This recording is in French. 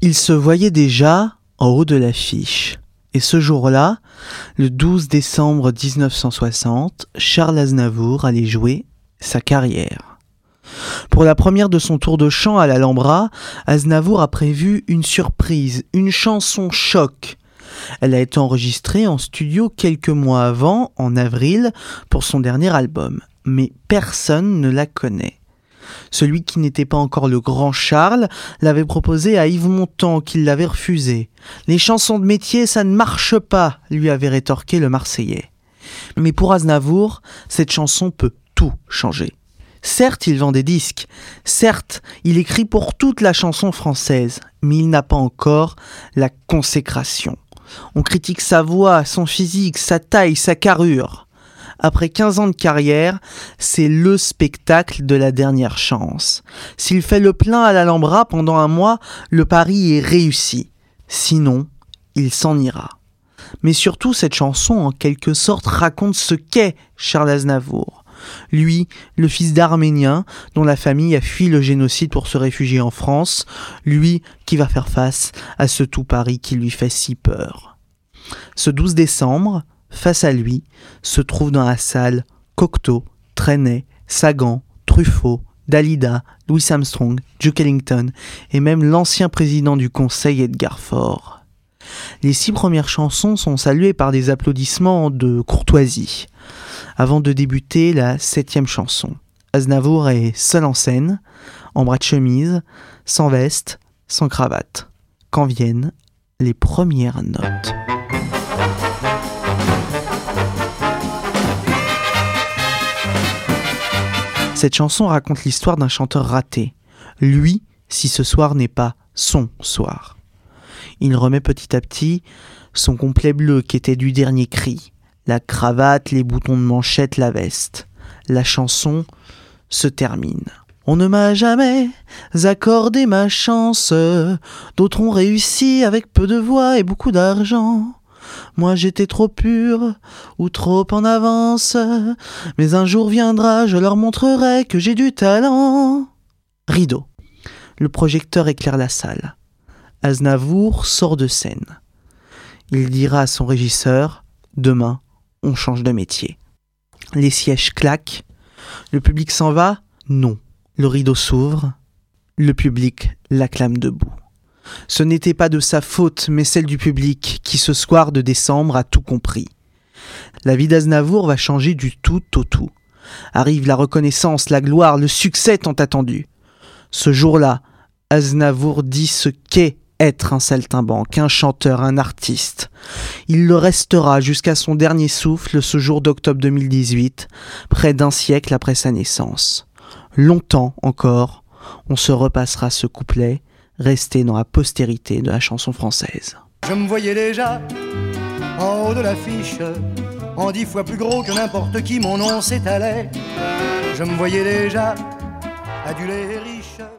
Il se voyait déjà en haut de l'affiche. Et ce jour-là, le 12 décembre 1960, Charles Aznavour allait jouer sa carrière. Pour la première de son tour de chant à l'Alhambra, Aznavour a prévu une surprise, une chanson choc. Elle a été enregistrée en studio quelques mois avant, en avril, pour son dernier album. Mais personne ne la connaît. Celui qui n'était pas encore le grand Charles l'avait proposé à Yves Montand, qui l'avait refusé. Les chansons de métier, ça ne marche pas, lui avait rétorqué le Marseillais. Mais pour Aznavour, cette chanson peut tout changer. Certes, il vend des disques, certes, il écrit pour toute la chanson française, mais il n'a pas encore la consécration. On critique sa voix, son physique, sa taille, sa carrure. Après 15 ans de carrière, c'est le spectacle de la dernière chance. S'il fait le plein à l'Alhambra pendant un mois, le pari est réussi. Sinon, il s'en ira. Mais surtout, cette chanson, en quelque sorte, raconte ce qu'est Charles Aznavour. Lui, le fils d'Arméniens, dont la famille a fui le génocide pour se réfugier en France, lui qui va faire face à ce tout Paris qui lui fait si peur. Ce 12 décembre, face à lui, se trouvent dans la salle Cocteau, Trenet, Sagan, Truffaut, Dalida, Louis Armstrong, Duke Ellington et même l'ancien président du Conseil Edgar Faure. Les six premières chansons sont saluées par des applaudissements de courtoisie. Avant de débuter la septième chanson, Aznavour est seul en scène, en bras de chemise, sans veste, sans cravate. Quand viennent les premières notes? Cette chanson raconte l'histoire d'un chanteur raté. Lui, si ce soir n'est pas son soir. Il remet petit à petit son complet bleu qui était du dernier cri, la cravate, les boutons de manchette, la veste. La chanson se termine. On ne m'a jamais accordé ma chance, d'autres ont réussi avec peu de voix et beaucoup d'argent. Moi j'étais trop pur ou trop en avance, mais un jour viendra, je leur montrerai que j'ai du talent. Rideau. Le projecteur éclaire la salle. Aznavour sort de scène. Il dira à son régisseur Demain, on change de métier. Les sièges claquent. Le public s'en va Non. Le rideau s'ouvre. Le public l'acclame debout. Ce n'était pas de sa faute, mais celle du public, qui ce soir de décembre a tout compris. La vie d'Aznavour va changer du tout au tout. Arrive la reconnaissance, la gloire, le succès tant attendu. Ce jour-là, Aznavour dit ce qu'est être un saltimbanque, un chanteur, un artiste. Il le restera jusqu'à son dernier souffle ce jour d'octobre 2018, près d'un siècle après sa naissance. Longtemps encore, on se repassera ce couplet resté dans la postérité de la chanson française. Je me voyais déjà en haut de l'affiche, en dix fois plus gros que n'importe qui, mon nom s'étalait. Je me voyais déjà adulé et riche.